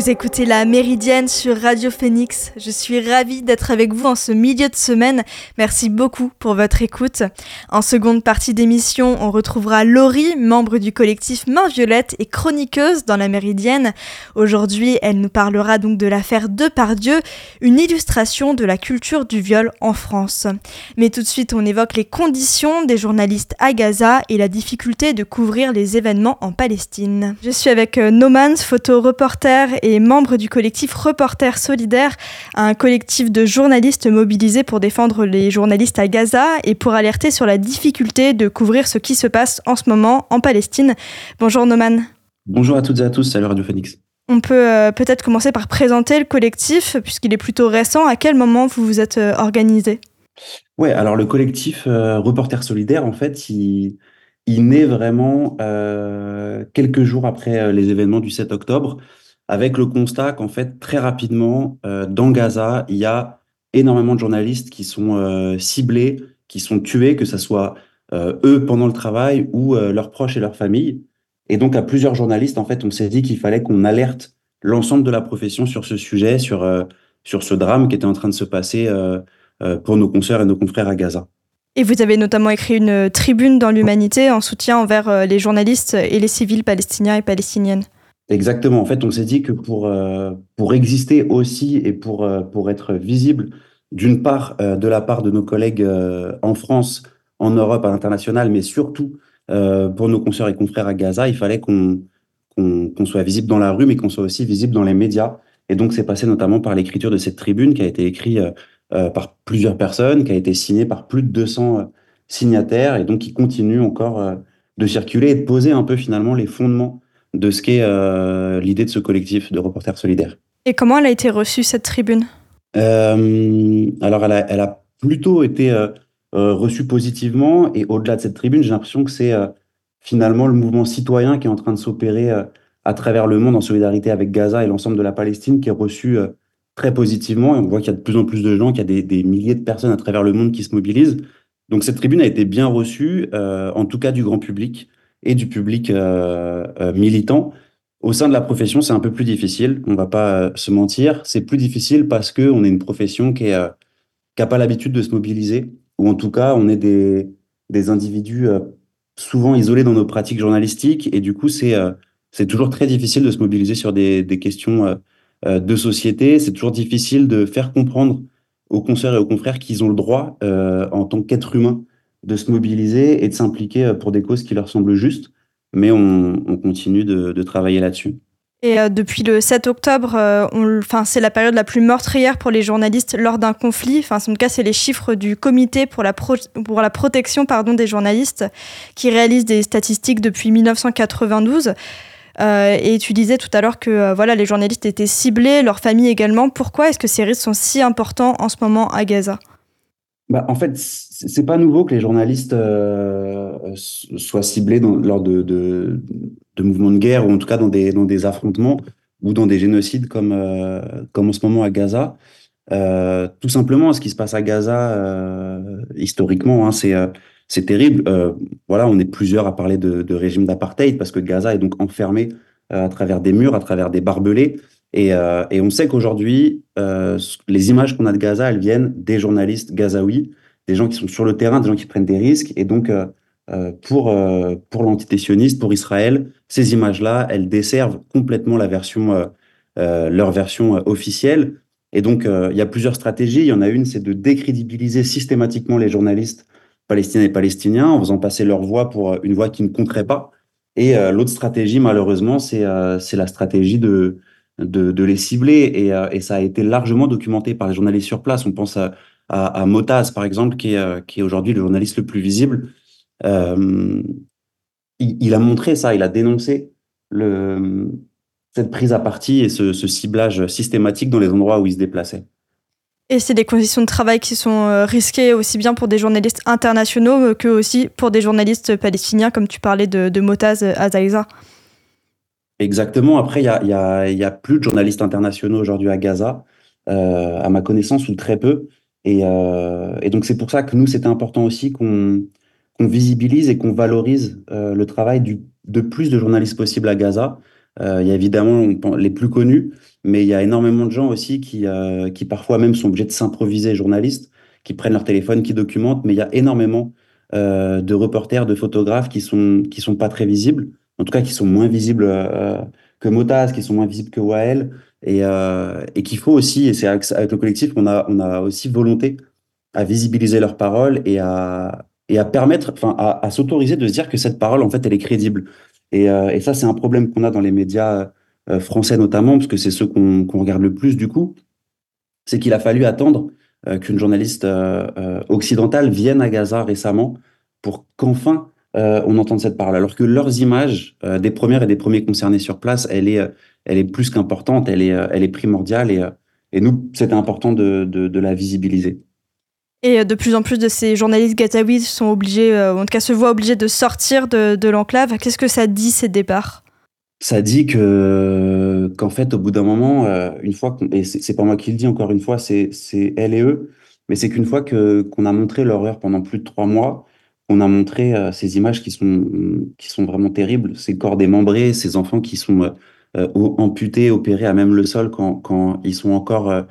Vous écoutez la Méridienne sur Radio Phoenix. Je suis ravie d'être avec vous en ce milieu de semaine. Merci beaucoup pour votre écoute. En seconde partie d'émission, on retrouvera Laurie, membre du collectif Main Violette et chroniqueuse dans la Méridienne. Aujourd'hui, elle nous parlera donc de l'affaire Depardieu, une illustration de la culture du viol en France. Mais tout de suite, on évoque les conditions des journalistes à Gaza et la difficulté de couvrir les événements en Palestine. Je suis avec euh, Nomans, photo reporter et membre du collectif Reporters Solidaires, un collectif de journalistes mobilisés pour défendre les journalistes à Gaza et pour alerter sur la difficulté de couvrir ce qui se passe en ce moment en Palestine. Bonjour Noman. Bonjour à toutes et à tous, salut Radio Phoenix. On peut euh, peut-être commencer par présenter le collectif, puisqu'il est plutôt récent. À quel moment vous vous êtes euh, organisé? Ouais, alors le collectif euh, Reporters Solidaires, en fait, il, il naît vraiment quelques jours après les événements du 7 octobre avec le constat qu'en fait, très rapidement, euh, dans Gaza, il y a énormément de journalistes qui sont euh, ciblés, qui sont tués, que ce soit euh, eux pendant le travail ou leurs proches et leurs familles. Et donc, à plusieurs journalistes, en fait, on s'est dit qu'il fallait qu'on alerte l'ensemble de la profession sur ce sujet, sur, sur ce drame qui était en train de se passer pour nos consoeurs et nos confrères à Gaza. Et vous avez notamment écrit une tribune dans l'humanité en soutien envers les journalistes et les civils palestiniens et palestiniennes. Exactement. En fait, on s'est dit que pour, euh, pour exister aussi et pour, euh, pour être visible, d'une part, euh, de la part de nos collègues en France, en Europe, à l'international, mais surtout pour nos consoeurs et confrères à Gaza, il fallait qu'on qu'on soit visible dans la rue, mais qu'on soit aussi visible dans les médias. Et donc, c'est passé notamment par l'écriture de cette tribune qui a été écrite par plusieurs personnes, qui a été signée par plus de 200 signataires, et donc qui continue encore de circuler et de poser un peu finalement les fondements de ce qu'est euh, l'idée de ce collectif de reporters solidaires. Et comment elle a été reçue, cette tribune? Euh, Alors, elle a, elle a, plutôt été euh, reçue positivement. Et au-delà de cette tribune, j'ai l'impression que c'est finalement le mouvement citoyen qui est en train de s'opérer à travers le monde en solidarité avec Gaza et l'ensemble de la Palestine qui est reçu très positivement. Et on voit qu'il y a de plus en plus de gens, qu'il y a des, des, milliers de personnes à travers le monde qui se mobilisent. Donc cette tribune a été bien reçue, en tout cas du grand public et du public euh, euh, militant. Au sein de la profession, c'est un peu plus difficile. On va pas euh, se mentir. C'est plus difficile parce que on est une profession qui n'a pas l'habitude de se mobiliser, ou en tout cas, on est des, individus souvent isolés dans nos pratiques journalistiques, et du coup, c'est c'est toujours très difficile de se mobiliser sur des, questions de société. C'est toujours difficile de faire comprendre aux consoeurs et aux confrères qu'ils ont le droit, en tant qu'être humain, de se mobiliser et de s'impliquer euh, pour des causes qui leur semblent justes, mais on, continue de, travailler là-dessus. Et euh, depuis le 7 octobre, euh, c'est la période la plus meurtrière pour les journalistes lors d'un conflit. En tout cas, c'est les chiffres du comité pour la, pour la protection pardon, des journalistes qui réalise des statistiques depuis 1992. et tu disais tout à l'heure que voilà, les journalistes étaient ciblés, leurs familles également. Pourquoi est-ce que ces risques sont si importants en ce moment à Gaza? Bah, En fait, c'est pas nouveau que les journalistes euh, soient ciblés dans, lors de, de, de, mouvements de guerre ou en tout cas dans des, dans des affrontements ou dans des génocides comme, euh, comme en ce moment à Gaza. Euh, tout simplement, ce qui se passe à Gaza, euh, historiquement, hein, c'est c'est terrible. voilà, on est plusieurs à parler de, de régime d'apartheid parce que Gaza est donc enfermé à travers des murs, à travers des barbelés. Et, et on sait qu'aujourd'hui, les images qu'on a de Gaza, elles viennent des journalistes gazaouis des gens qui sont sur le terrain, des gens qui prennent des risques. Et donc, euh, euh, pour, euh, pour l'entité sioniste, pour Israël, ces images-là, elles desservent complètement la version, leur version officielle. Et donc, il y a plusieurs stratégies. Il y en a une, c'est de décrédibiliser systématiquement les journalistes palestiniens et palestiniens en faisant passer leur voix pour une voix qui ne compterait pas. Et l'autre stratégie, malheureusement, c'est la stratégie de, de, les cibler. Et, et, ça a été largement documenté par les journalistes sur place. On pense à, à, Motaz, par exemple, qui est, euh, qui est aujourd'hui le journaliste le plus visible. Euh, il, a montré ça, il a dénoncé cette prise à partie et ce, ciblage systématique dans les endroits où il se déplaçait. Et c'est des conditions de travail qui sont euh, risquées aussi bien pour des journalistes internationaux que aussi pour des journalistes palestiniens, comme tu parlais de, de Motaz Azaïza. Exactement. Après, il n'y a, y a, plus de journalistes internationaux aujourd'hui à Gaza, à ma connaissance, ou très peu. Euh, et, donc, c'est pour ça que nous, c'était important aussi qu'on visibilise et qu'on valorise euh, le travail du, de plus de journalistes possible à Gaza. Euh, il y a évidemment les plus connus, mais il y a énormément de gens aussi qui, qui parfois même sont obligés de s'improviser journalistes, qui prennent leur téléphone, qui documentent, mais il y a énormément de reporters, de photographes qui sont, qui sont pas très visibles, en tout cas qui sont moins visibles que Motaz, qui sont moins visibles que Wael, et, et qu'il faut aussi, et c'est avec, le collectif qu'on a, on a aussi volonté à visibiliser leurs paroles et à, et à permettre, enfin, à, s'autoriser de se dire que cette parole, en fait, elle est crédible. Et, et ça, c'est un problème qu'on a dans les médias français notamment, parce que c'est ceux qu'on regarde le plus du coup, c'est qu'il a fallu attendre qu'une journaliste occidentale vienne à Gaza récemment pour qu'enfin on entende cette parole. Alors que leurs images, des premières et des premiers concernés sur place, elle est, elle est plus qu'importante, elle est, elle est primordiale et, et nous, c'était important de, de, de la visibiliser. Et de plus en plus de ces journalistes gataouis sont obligés, euh, en tout cas se voient obligés de sortir de, de l'enclave. Qu'est-ce que ça dit ces départs? Ça dit que qu'en fait, au bout d'un moment, euh, une fois, et c'est pas moi qui le dis encore une fois, c'est elle et eux, mais c'est qu'une fois que qu'on a montré l'horreur pendant plus de trois mois, on a montré euh, ces images qui sont qui sont vraiment terribles, ces corps démembrés, ces enfants qui sont amputés, opérés à même le sol quand quand ils sont encore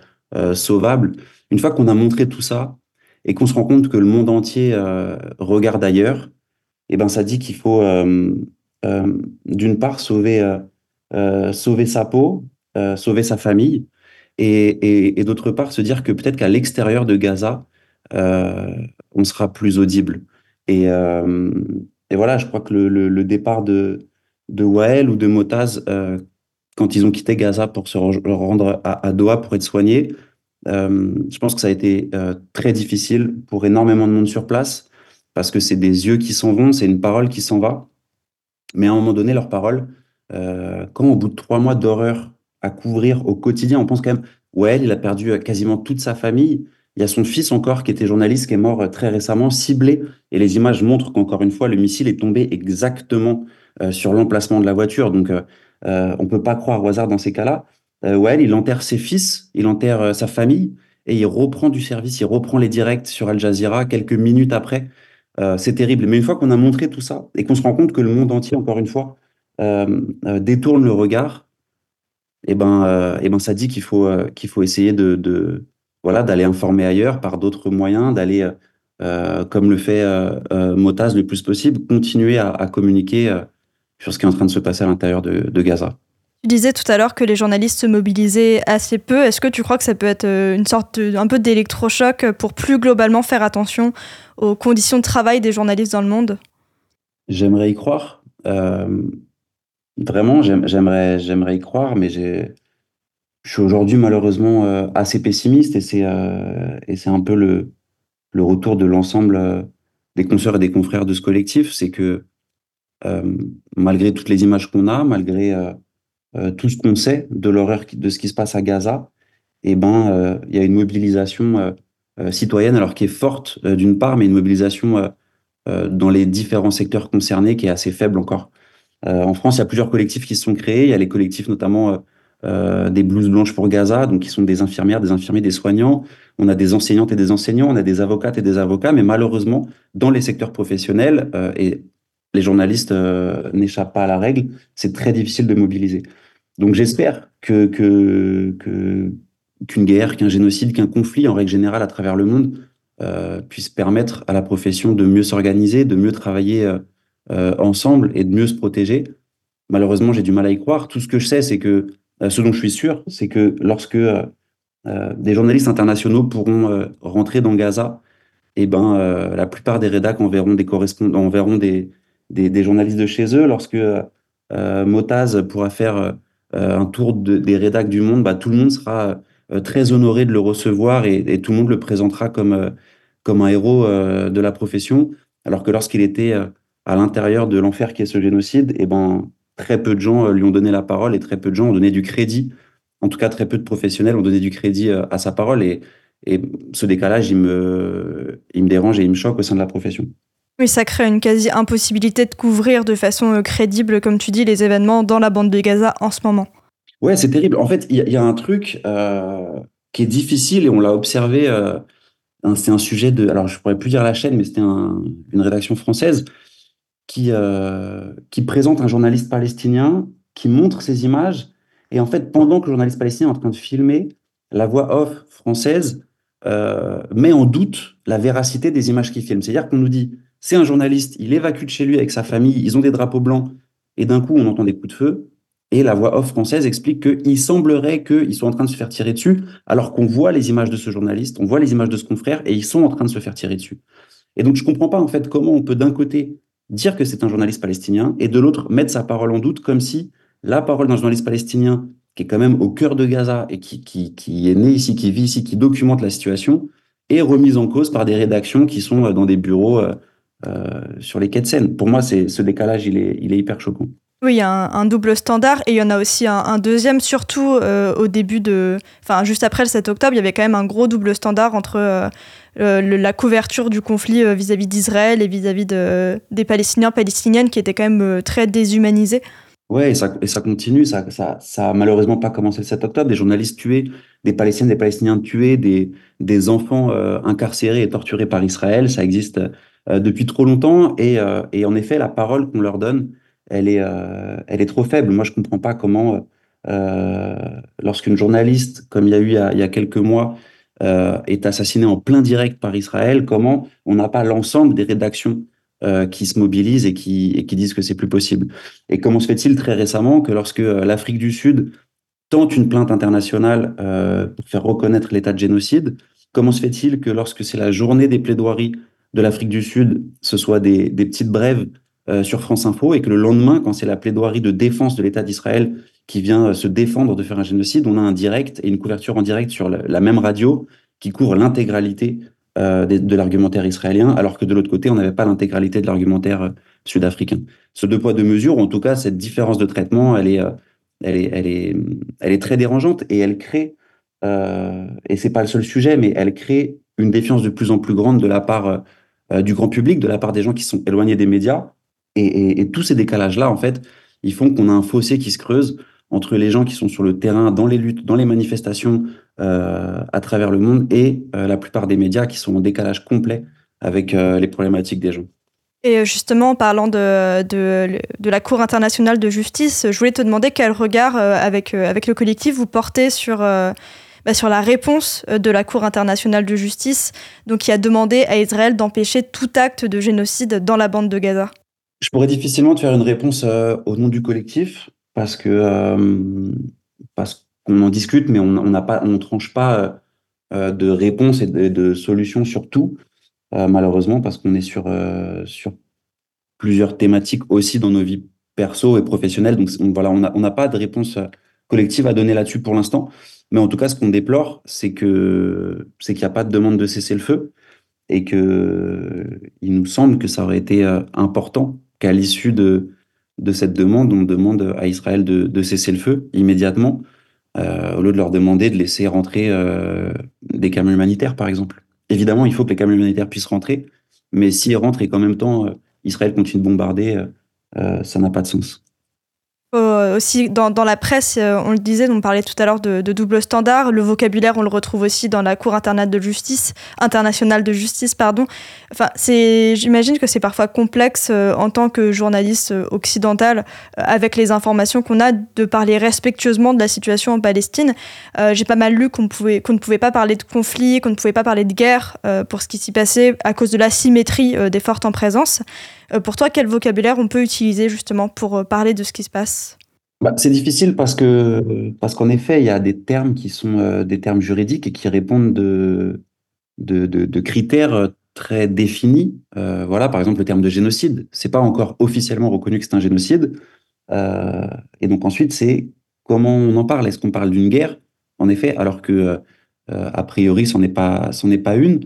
sauvables. Une fois qu'on a montré tout ça, et qu'on se rend compte que le monde entier euh, regarde ailleurs, eh ben ça dit qu'il faut euh, euh, d'une part sauver sauver sa peau, sauver sa famille, et, et, d'autre part se dire que peut-être qu'à l'extérieur de Gaza, on sera plus audible. Et, et voilà, je crois que le, départ de, de Wael ou de Motaz, quand ils ont quitté Gaza pour se rendre à, à Doha pour être soignés, euh, je pense que ça a été euh, très difficile pour énormément de monde sur place parce que c'est des yeux qui s'en vont, c'est une parole qui s'en va. Mais à un moment donné, leur parole, euh, quand au bout de trois mois d'horreur à couvrir au quotidien, on pense quand même, ouais, il a perdu quasiment toute sa famille. Il y a son fils encore qui était journaliste, qui est mort très récemment, ciblé. Et les images montrent qu'encore une fois, le missile est tombé exactement sur l'emplacement de la voiture. Donc, on peut pas croire au hasard dans ces cas-là euh, il enterre ses fils, il enterre euh, sa famille et il reprend du service, il reprend les directs sur Al Jazeera quelques minutes après. Euh, c'est terrible. Mais une fois qu'on a montré tout ça et qu'on se rend compte que le monde entier, encore une fois, euh, euh détourne le regard, eh ben, et eh ben, ça dit qu'il faut qu'il faut essayer de voilà d'aller informer ailleurs par d'autres moyens, d'aller comme le fait Motaz le plus possible, continuer à, à communiquer sur ce qui est en train de se passer à l'intérieur de, de Gaza. Tu disais tout à l'heure que les journalistes se mobilisaient assez peu. Est-ce que tu crois que ça peut être euh, une sorte un peu d'électrochoc pour plus globalement faire attention aux conditions de travail des journalistes dans le monde? J'aimerais y croire. Euh, vraiment, j'aimerais, j'aimerais y croire, mais j'ai, je suis aujourd'hui malheureusement euh, assez pessimiste et c'est, et c'est un peu le, le retour de l'ensemble des consoeurs et des confrères de ce collectif. C'est que malgré toutes les images qu'on a, malgré euh, tout ce qu'on sait de l'horreur de ce qui se passe à Gaza, et eh ben, euh, il y a une mobilisation euh, citoyenne, alors qui est forte d'une part, mais une mobilisation dans les différents secteurs concernés qui est assez faible encore. en France, il y a plusieurs collectifs qui se sont créés. Il y a les collectifs notamment des blouses blanches pour Gaza, donc qui sont des infirmières, des infirmiers, des soignants. On a des enseignantes et des enseignants, on a des avocates et des avocats, mais malheureusement, dans les secteurs professionnels, et les journalistes n'échappent pas à la règle, c'est très difficile de mobiliser. Donc j'espère que, que, qu'une guerre, qu'un génocide, qu'un conflit en règle générale à travers le monde euh, puisse permettre à la profession de mieux s'organiser, de mieux travailler euh, euh, ensemble et de mieux se protéger. Malheureusement, j'ai du mal à y croire. Tout ce que je sais, c'est que ce dont je suis sûr, c'est que lorsque des journalistes internationaux pourront rentrer dans Gaza, eh ben la plupart des rédacs enverront des correspondants, enverront des, des, journalistes de chez eux. Lorsque Motaz pourra faire euh, un tour de, des rédacs du monde, bah, tout le monde sera euh, très honoré de le recevoir et, tout le monde le présentera comme, euh, comme un héros de la profession. Alors que lorsqu'il était à l'intérieur de l'enfer qui est ce génocide, eh ben, très peu de gens lui ont donné la parole et très peu de gens ont donné du crédit. En tout cas, très peu de professionnels ont donné du crédit à sa parole. Et, et ce décalage, il me, il me dérange et il me choque au sein de la profession. Oui, ça crée une quasi-impossibilité de couvrir de façon euh, crédible, comme tu dis, les événements dans la bande de Gaza en ce moment. Ouais, c'est terrible. En fait, il y, a un truc euh, qui est difficile et on l'a observé. Euh, c'est un sujet de. Alors, je pourrais plus dire la chaîne, mais c'était une rédaction française qui, qui présente un journaliste palestinien qui montre ces images Et en fait, pendant que le journaliste palestinien est en train de filmer, la voix off française euh, met en doute la véracité des images qu'il filme. C'est-à-dire qu'on nous dit, c'est un journaliste, il évacue de chez lui avec sa famille, ils ont des drapeaux blancs, et d'un coup, on entend des coups de feu. Et la voix off française explique qu'il semblerait qu'ils soient en train de se faire tirer dessus, alors qu'on voit les images de ce journaliste, on voit les images de ce confrère, et ils sont en train de se faire tirer dessus. Et donc, je comprends pas, en fait, comment on peut d'un côté dire que c'est un journaliste palestinien, et de l'autre, mettre sa parole en doute, comme si la parole d'un journaliste palestinien, qui est quand même au cœur de Gaza, et qui, qui, qui est né ici, qui vit ici, qui documente la situation, est remise en cause par des rédactions qui sont euh, dans des bureaux euh, euh, sur les quais de Seine. Pour moi, ce décalage, il est, il est hyper choquant. Oui, il y a un, double standard et il y en a aussi un, deuxième, surtout au début de. Enfin, juste après le 7 octobre, il y avait quand même un gros double standard entre la couverture du conflit euh, vis-à-vis d'Israël et vis-à-vis de, des Palestiniens, Palestiniennes qui étaient quand même très déshumanisés. Oui, et ça, continue. Ça, ça, ça malheureusement pas commencé le 7 octobre. Des journalistes tués, des Palestiniens, des Palestiniens tués, des, des enfants incarcérés et torturés par Israël. Ça existe depuis trop longtemps. Et, et en effet, la parole qu'on leur donne elle est, euh, elle est trop faible. Moi, je comprends pas comment, euh, lorsqu'une journaliste, comme il y a eu il y a, quelques mois, euh, est assassinée en plein direct par Israël, comment on n'a pas l'ensemble des rédactions qui se mobilisent et qui, disent que c'est plus possible? Et comment se fait-il très récemment que lorsque l'Afrique du Sud tente une plainte internationale pour faire reconnaître l'état de génocide, comment se fait-il que lorsque c'est la journée des plaidoiries de l'Afrique du Sud, ce soit des, petites brèves euh, sur France Info et que le lendemain, quand c'est la plaidoirie de défense de l'État d'Israël qui vient euh, se défendre de faire un génocide, on a un direct et une couverture en direct sur la, même radio qui couvre l'intégralité euh, de, l'argumentaire israélien, alors que de l'autre côté, on n'avait pas l'intégralité de l'argumentaire sud-africain. Ce deux poids, deux mesures, en tout cas, cette différence de traitement, elle est, elle est, elle est, elle est très dérangeante et elle crée, euh, et c'est pas le seul sujet, mais elle crée une défiance de plus en plus grande de la part du grand public, de la part des gens qui sont éloignés des médias, et, tous ces décalages-là, en fait, ils font qu'on a un fossé qui se creuse entre les gens qui sont sur le terrain, dans les luttes, dans les manifestations euh, à travers le monde, et euh, la plupart des médias qui sont en décalage complet avec euh, les problématiques des gens. Et justement, en parlant de, de, de, la Cour internationale de justice, je voulais te demander quel regard, avec, avec le collectif, vous portez sur, bah, sur la réponse de la Cour internationale de justice, donc qui a demandé à Israël d'empêcher tout acte de génocide dans la bande de Gaza? Je pourrais difficilement te faire une réponse euh, au nom du collectif parce que euh, parce qu'on en discute, mais on n'a pas, on tranche pas euh, de réponse et de, solutions sur tout, malheureusement, parce qu'on est sur sur plusieurs thématiques aussi dans nos vies perso et professionnelles. Donc voilà, on n'a on pas de réponse collective à donner là-dessus pour l'instant. Mais en tout cas, ce qu'on déplore, c'est que c'est qu'il n'y a pas de demande de cesser le feu et que il nous semble que ça aurait été important qu'à l'issue de, de cette demande, on demande à Israël de, cesser le feu immédiatement, euh, au lieu de leur demander de laisser rentrer euh, des camions humanitaires, par exemple. Évidemment, il faut que les camions humanitaires puissent rentrer, mais s'ils rentrent et qu'en même temps, euh, Israël continue de bombarder, ça n'a pas de sens. Euh, aussi dans, dans, la presse, euh, on le disait, on parlait tout à l'heure de, de, double standard. Le vocabulaire, on le retrouve aussi dans la Cour internationale de justice, internationale de justice, pardon. Enfin, j'imagine que c'est parfois complexe euh, en tant que journaliste occidental, avec les informations qu'on a, de parler respectueusement de la situation en Palestine. J'ai pas mal lu qu'on pouvait, ne pouvait pas parler de conflit, qu'on ne pouvait pas parler de guerre pour ce qui s'y passait à cause de la symétrie des fortes en présence. Euh, pour toi, quel vocabulaire on peut utiliser justement pour euh, parler de ce qui se passe? Bah, c'est difficile parce que parce qu'en effet, il y a des termes qui sont euh, des termes juridiques et qui répondent de de, de, critères très définis. voilà, par exemple, le terme de génocide, c'est pas encore officiellement reconnu que c'est un génocide. et donc ensuite, c'est comment on en parle? Est-ce qu'on parle d'une guerre, en effet, alors que a priori, c'en est pas, c'en est pas une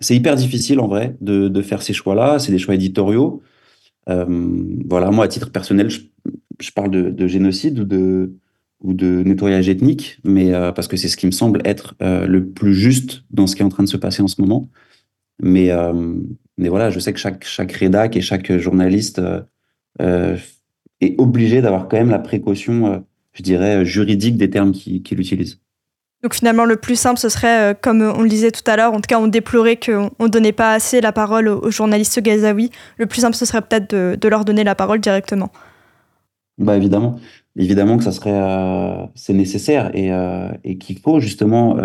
c'est hyper difficile en vrai de, de faire ces choix-là. C'est des choix éditoriaux. Euh, voilà, moi à titre personnel, je, je parle de, de, génocide ou de ou de nettoyage ethnique, mais euh, parce que c'est ce qui me semble être euh, le plus juste dans ce qui est en train de se passer en ce moment. Mais mais voilà, je sais que chaque chaque rédac et chaque journaliste est obligé d'avoir quand même la précaution, je dirais, juridique des termes qu'il qui utilise. Donc finalement, le plus simple, ce serait, euh, comme on le disait tout à l'heure, en tout cas, on déplorait qu'on ne donnait pas assez la parole aux, journalistes gazaouis. Le plus simple, ce serait peut-être de, leur donner la parole directement. Bah évidemment. évidemment que ça serait, c'est nécessaire et, et qu'il faut justement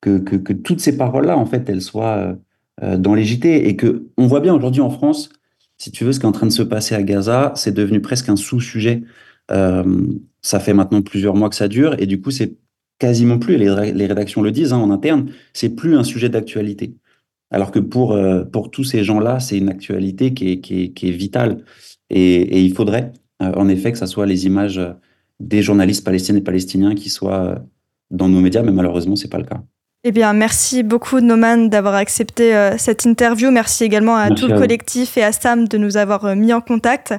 que, que, que, toutes ces paroles-là, en fait, elles soient dans les JT et que on voit bien aujourd'hui en France, si tu veux, ce qui est en train de se passer à Gaza, c'est devenu presque un sous-sujet. ça fait maintenant plusieurs mois que ça dure et du coup, c'est quasiment plus, les, les rédactions le disent hein, en interne, c'est plus un sujet d'actualité. Alors que pour, euh, pour tous ces gens-là, c'est une actualité qui est, qui est, qui est vitale. Et, et, il faudrait, euh, en effet, que ce soit les images des journalistes palestiniens et palestiniens qui soient euh, dans nos médias, mais malheureusement, c'est pas le cas. Eh bien, merci beaucoup, Noman, d'avoir accepté cette interview. Merci également à tout le collectif et à Sam de nous avoir mis en contact.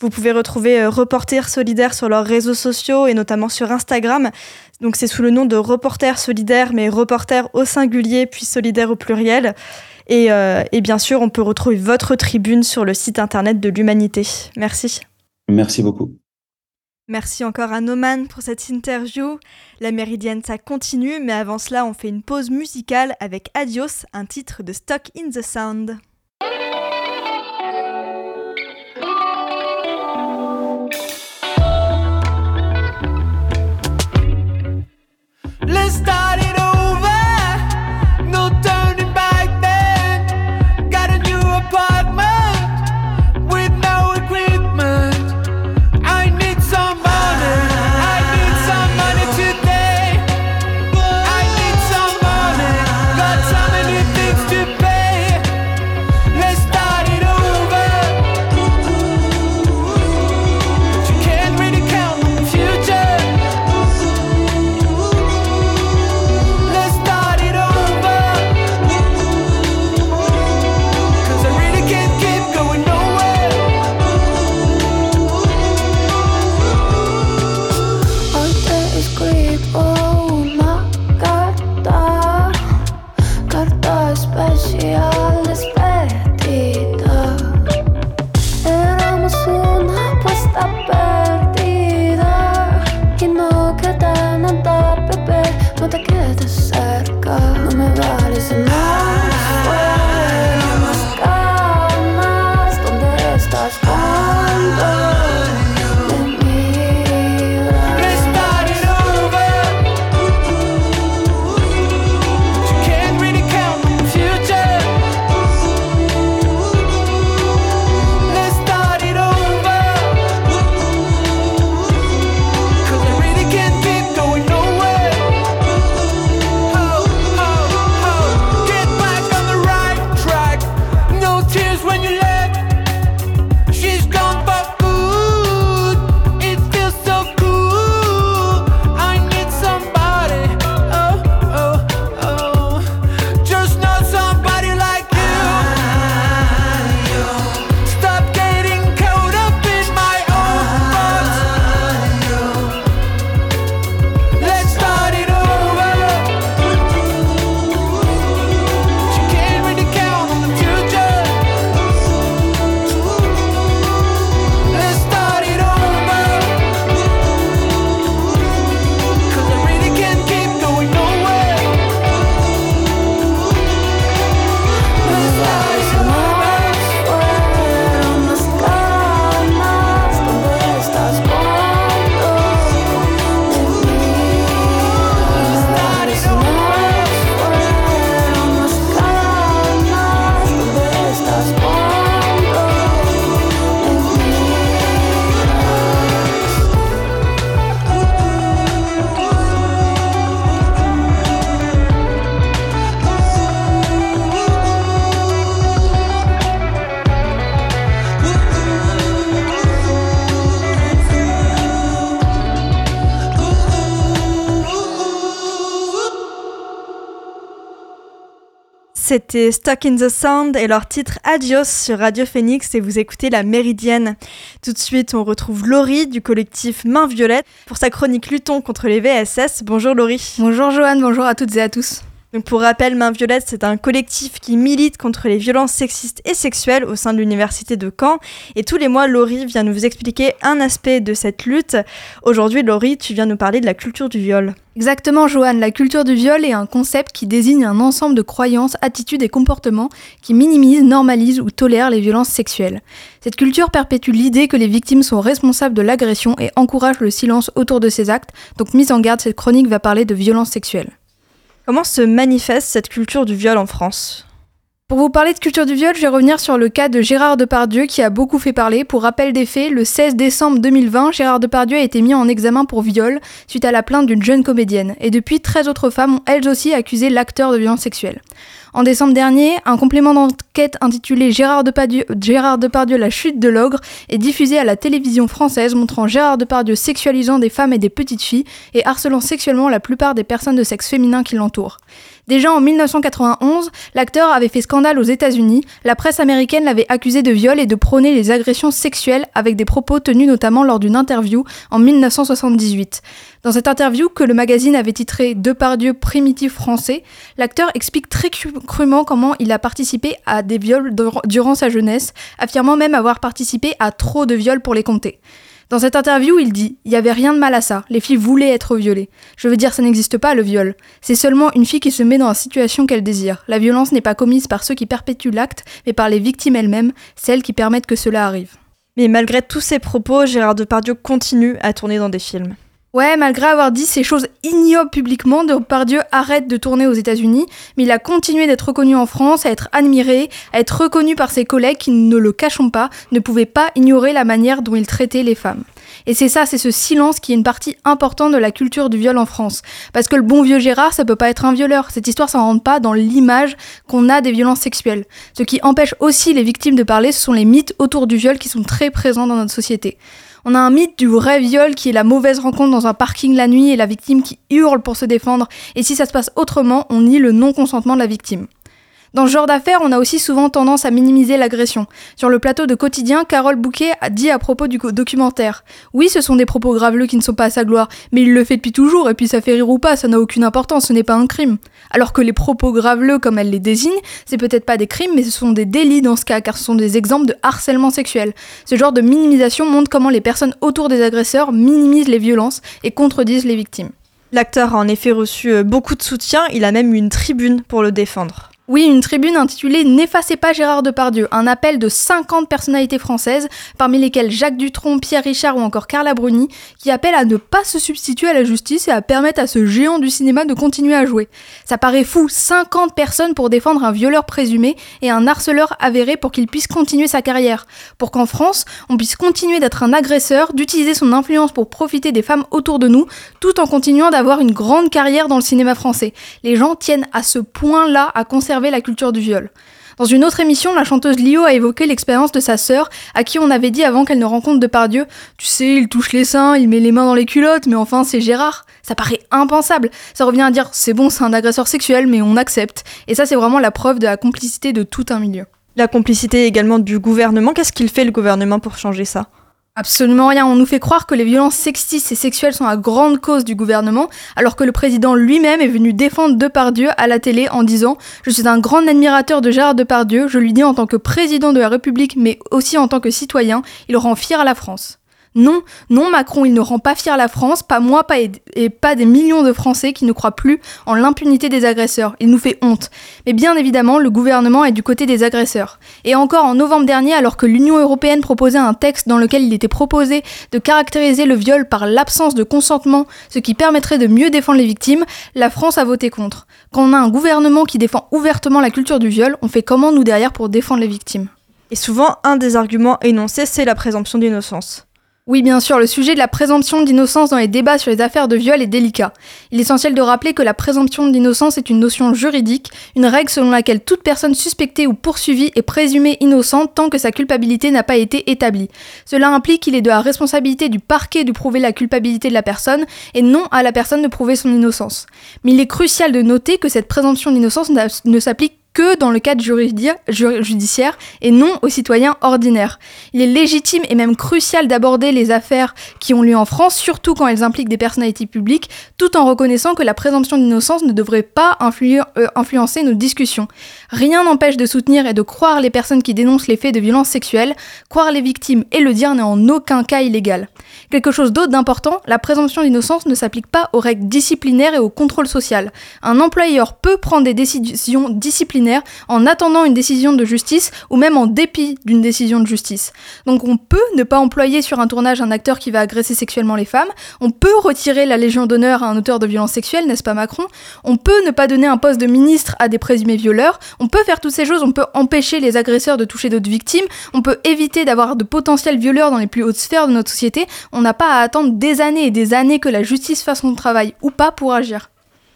Vous pouvez retrouver Reporters Solidaires sur leurs réseaux sociaux et notamment sur Instagram. Donc c'est sous le nom de Reporter Solidaire, mais Reporter au singulier, puis Solidaire au pluriel. Et, euh, et, bien sûr, on peut retrouver votre tribune sur le site internet de l'Humanité. Merci. Merci beaucoup. Merci encore à Noman pour cette interview. La Méridienne, ça continue, mais avant cela, on fait une pause musicale avec Adios, un titre de Stock in the Sound. C'était Stuck in the Sound et leur titre Adios sur Radio Phoenix et vous écoutez La Méridienne. Tout de suite, on retrouve Laurie du collectif Main Violette pour sa chronique Luton contre les VSS. Bonjour Laurie. Bonjour Joanne, bonjour à toutes et à tous. Pour rappel, Main Violette, c'est un collectif qui milite contre les violences sexistes et sexuelles au sein de l'université de Caen. Et tous les mois, Laurie vient nous expliquer un aspect de cette lutte. Aujourd'hui, Laurie, tu viens nous parler de la culture du viol. Exactement, Joanne. La culture du viol est un concept qui désigne un ensemble de croyances, attitudes et comportements qui minimisent, normalisent ou tolèrent les violences sexuelles. Cette culture perpétue l'idée que les victimes sont responsables de l'agression et encourage le silence autour de ces actes. Donc, mise en garde, cette chronique va parler de violences sexuelles. Comment se manifeste cette culture du viol en France? Pour vous parler de culture du viol, je vais revenir sur le cas de Gérard Depardieu qui a beaucoup fait parler. Pour rappel des faits, le 16 décembre 2020, Gérard Depardieu a été mis en examen pour viol suite à la plainte d'une jeune comédienne. Et depuis, 13 autres femmes ont elles aussi accusé l'acteur de violence sexuelle. En décembre dernier, un complément d'enquête intitulé Gérard Depardieu, la chute de l'ogre est diffusé à la télévision française montrant Gérard Depardieu sexualisant des femmes et des petites filles et harcelant sexuellement la plupart des personnes de sexe féminin qui l'entourent. Déjà en 1991, l'acteur avait fait scandale aux États-Unis. La presse américaine l'avait accusé de viol et de prôner les agressions sexuelles avec des propos tenus notamment lors d'une interview en 1978. Dans cette interview que le magazine avait titré Depardieu primitif français, l'acteur explique très crûment comment il a participé à des viols durant sa jeunesse, affirmant même avoir participé à trop de viols pour les compter. Dans cette interview, il dit Il n'y avait rien de mal à ça, les filles voulaient être violées. Je veux dire, ça n'existe pas le viol. C'est seulement une fille qui se met dans la situation qu'elle désire. La violence n'est pas commise par ceux qui perpétuent l'acte, mais par les victimes elles-mêmes, celles qui permettent que cela arrive. Mais malgré tous ces propos, Gérard Depardieu continue à tourner dans des films. Ouais, malgré avoir dit ces choses ignobles publiquement, Depardieu arrête de tourner aux États-Unis, mais il a continué d'être reconnu en France, à être admiré, à être reconnu par ses collègues qui, ne le cachons pas, ne pouvaient pas ignorer la manière dont il traitait les femmes. Et c'est ça, c'est ce silence qui est une partie importante de la culture du viol en France. Parce que le bon vieux Gérard, ça peut pas être un violeur. Cette histoire s'en rentre pas dans l'image qu'on a des violences sexuelles. Ce qui empêche aussi les victimes de parler, ce sont les mythes autour du viol qui sont très présents dans notre société. On a un mythe du vrai viol qui est la mauvaise rencontre dans un parking la nuit et la victime qui hurle pour se défendre. Et si ça se passe autrement, on nie le non-consentement de la victime. Dans ce genre d'affaires, on a aussi souvent tendance à minimiser l'agression. Sur le plateau de Quotidien, Carole Bouquet a dit à propos du documentaire Oui, ce sont des propos graveleux qui ne sont pas à sa gloire, mais il le fait depuis toujours, et puis ça fait rire ou pas, ça n'a aucune importance, ce n'est pas un crime. Alors que les propos graveleux, comme elle les désigne, c'est peut-être pas des crimes, mais ce sont des délits dans ce cas, car ce sont des exemples de harcèlement sexuel. Ce genre de minimisation montre comment les personnes autour des agresseurs minimisent les violences et contredisent les victimes. L'acteur a en effet reçu euh, beaucoup de soutien, il a même eu une tribune pour le défendre. Oui, une tribune intitulée N'effacez pas Gérard Depardieu, un appel de 50 personnalités françaises, parmi lesquelles Jacques Dutronc, Pierre Richard ou encore Carla Bruni, qui appellent à ne pas se substituer à la justice et à permettre à ce géant du cinéma de continuer à jouer. Ça paraît fou, 50 personnes pour défendre un violeur présumé et un harceleur avéré pour qu'il puisse continuer sa carrière. Pour qu'en France, on puisse continuer d'être un agresseur, d'utiliser son influence pour profiter des femmes autour de nous, tout en continuant d'avoir une grande carrière dans le cinéma français. Les gens tiennent à ce point-là à conserver la culture du viol. Dans une autre émission, la chanteuse Lio a évoqué l'expérience de sa sœur, à qui on avait dit avant qu'elle ne rencontre Depardieu Tu sais, il touche les seins, il met les mains dans les culottes, mais enfin, c'est Gérard. Ça paraît impensable. Ça revient à dire C'est bon, c'est un agresseur sexuel, mais on accepte. Et ça, c'est vraiment la preuve de la complicité de tout un milieu. La complicité également du gouvernement. Qu'est-ce qu'il fait le gouvernement pour changer ça? Absolument rien. On nous fait croire que les violences sexistes et sexuelles sont la grande cause du gouvernement, alors que le président lui-même est venu défendre Depardieu à la télé en disant Je suis un grand admirateur de Gérard Depardieu, je lui dis en tant que président de la République, mais aussi en tant que citoyen, il rend fier à la France. Non, non, Macron, il ne rend pas fier la France, pas moi, pas et pas des millions de Français qui ne croient plus en l'impunité des agresseurs. Il nous fait honte. Mais bien évidemment, le gouvernement est du côté des agresseurs. Et encore en novembre dernier, alors que l'Union européenne proposait un texte dans lequel il était proposé de caractériser le viol par l'absence de consentement, ce qui permettrait de mieux défendre les victimes, la France a voté contre. Quand on a un gouvernement qui défend ouvertement la culture du viol, on fait comment nous derrière pour défendre les victimes? Et souvent, un des arguments énoncés, c'est la présomption d'innocence. Oui, bien sûr, le sujet de la présomption d'innocence dans les débats sur les affaires de viol est délicat. Il est essentiel de rappeler que la présomption d'innocence est une notion juridique, une règle selon laquelle toute personne suspectée ou poursuivie est présumée innocente tant que sa culpabilité n'a pas été établie. Cela implique qu'il est de la responsabilité du parquet de prouver la culpabilité de la personne et non à la personne de prouver son innocence. Mais il est crucial de noter que cette présomption d'innocence ne s'applique que dans le cadre judiciaire et non aux citoyens ordinaires. Il est légitime et même crucial d'aborder les affaires qui ont lieu en France, surtout quand elles impliquent des personnalités publiques, tout en reconnaissant que la présomption d'innocence ne devrait pas euh, influencer nos discussions. Rien n'empêche de soutenir et de croire les personnes qui dénoncent les faits de violences sexuelles, croire les victimes et le dire n'est en aucun cas illégal. Quelque chose d'autre d'important, la présomption d'innocence ne s'applique pas aux règles disciplinaires et au contrôle social. Un employeur peut prendre des décisions disciplinaires en attendant une décision de justice ou même en dépit d'une décision de justice. Donc on peut ne pas employer sur un tournage un acteur qui va agresser sexuellement les femmes, on peut retirer la Légion d'honneur à un auteur de violences sexuelles, n'est-ce pas Macron? On peut ne pas donner un poste de ministre à des présumés violeurs, on peut faire toutes ces choses, on peut empêcher les agresseurs de toucher d'autres victimes, on peut éviter d'avoir de potentiels violeurs dans les plus hautes sphères de notre société, on n'a pas à attendre des années et des années que la justice fasse son travail ou pas pour agir.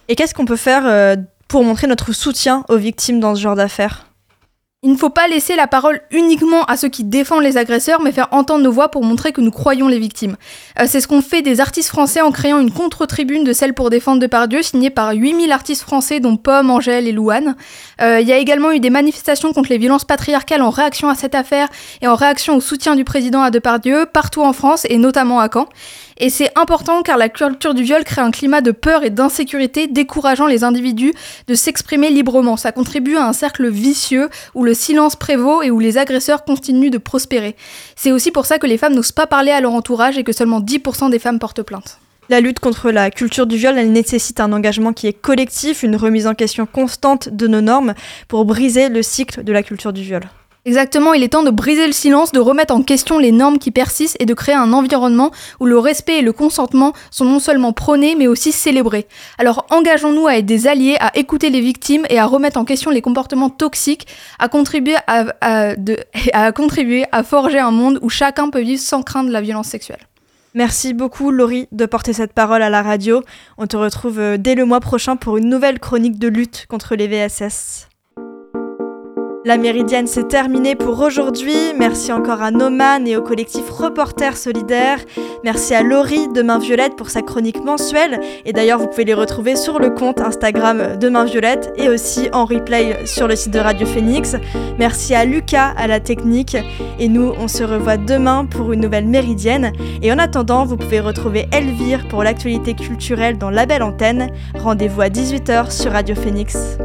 Et qu'est-ce qu'on peut faire euh, pour montrer notre soutien aux victimes dans ce genre d'affaires il ne faut pas laisser la parole uniquement à ceux qui défendent les agresseurs, mais faire entendre nos voix pour montrer que nous croyons les victimes. Euh, c'est ce qu'ont fait des artistes français en créant une contre-tribune de celle pour défendre Depardieu, signée par 8000 artistes français, dont Pomme, Angèle et Louane. Euh, il y a également eu des manifestations contre les violences patriarcales en réaction à cette affaire et en réaction au soutien du président à Depardieu, partout en France et notamment à Caen. Et c'est important car la culture du viol crée un climat de peur et d'insécurité décourageant les individus de s'exprimer librement. Ça contribue à un cercle vicieux où le silence prévaut et où les agresseurs continuent de prospérer. C'est aussi pour ça que les femmes n'osent pas parler à leur entourage et que seulement 10% des femmes portent plainte. La lutte contre la culture du viol, nécessite un engagement qui est collectif, une remise en question constante de nos normes pour briser le cycle de la culture du viol. Exactement, il est temps de briser le silence, de remettre en question les normes qui persistent et de créer un environnement où le respect et le consentement sont non seulement prônés mais aussi célébrés. Alors engageons-nous à être des alliés, à écouter les victimes et à remettre en question les comportements toxiques, à contribuer à, à contribuer à forger un monde où chacun peut vivre sans craindre la violence sexuelle. Merci beaucoup Laurie de porter cette parole à la radio. On te retrouve euh, dès le mois prochain pour une nouvelle chronique de lutte contre les VSS. La méridienne s'est terminée pour aujourd'hui. Merci encore à Noman et au collectif Reporters Solidaires. Merci à Laurie de Main Violette pour sa chronique mensuelle. Et d'ailleurs, vous pouvez les retrouver sur le compte Instagram de Main Violette et aussi en replay sur le site de Radio Phoenix. Merci à Lucas à la technique. Et nous, on se revoit demain pour une nouvelle méridienne. Et en attendant, vous pouvez retrouver Elvire pour l'actualité culturelle dans la belle antenne. Rendez-vous à 18h sur Radio Phoenix.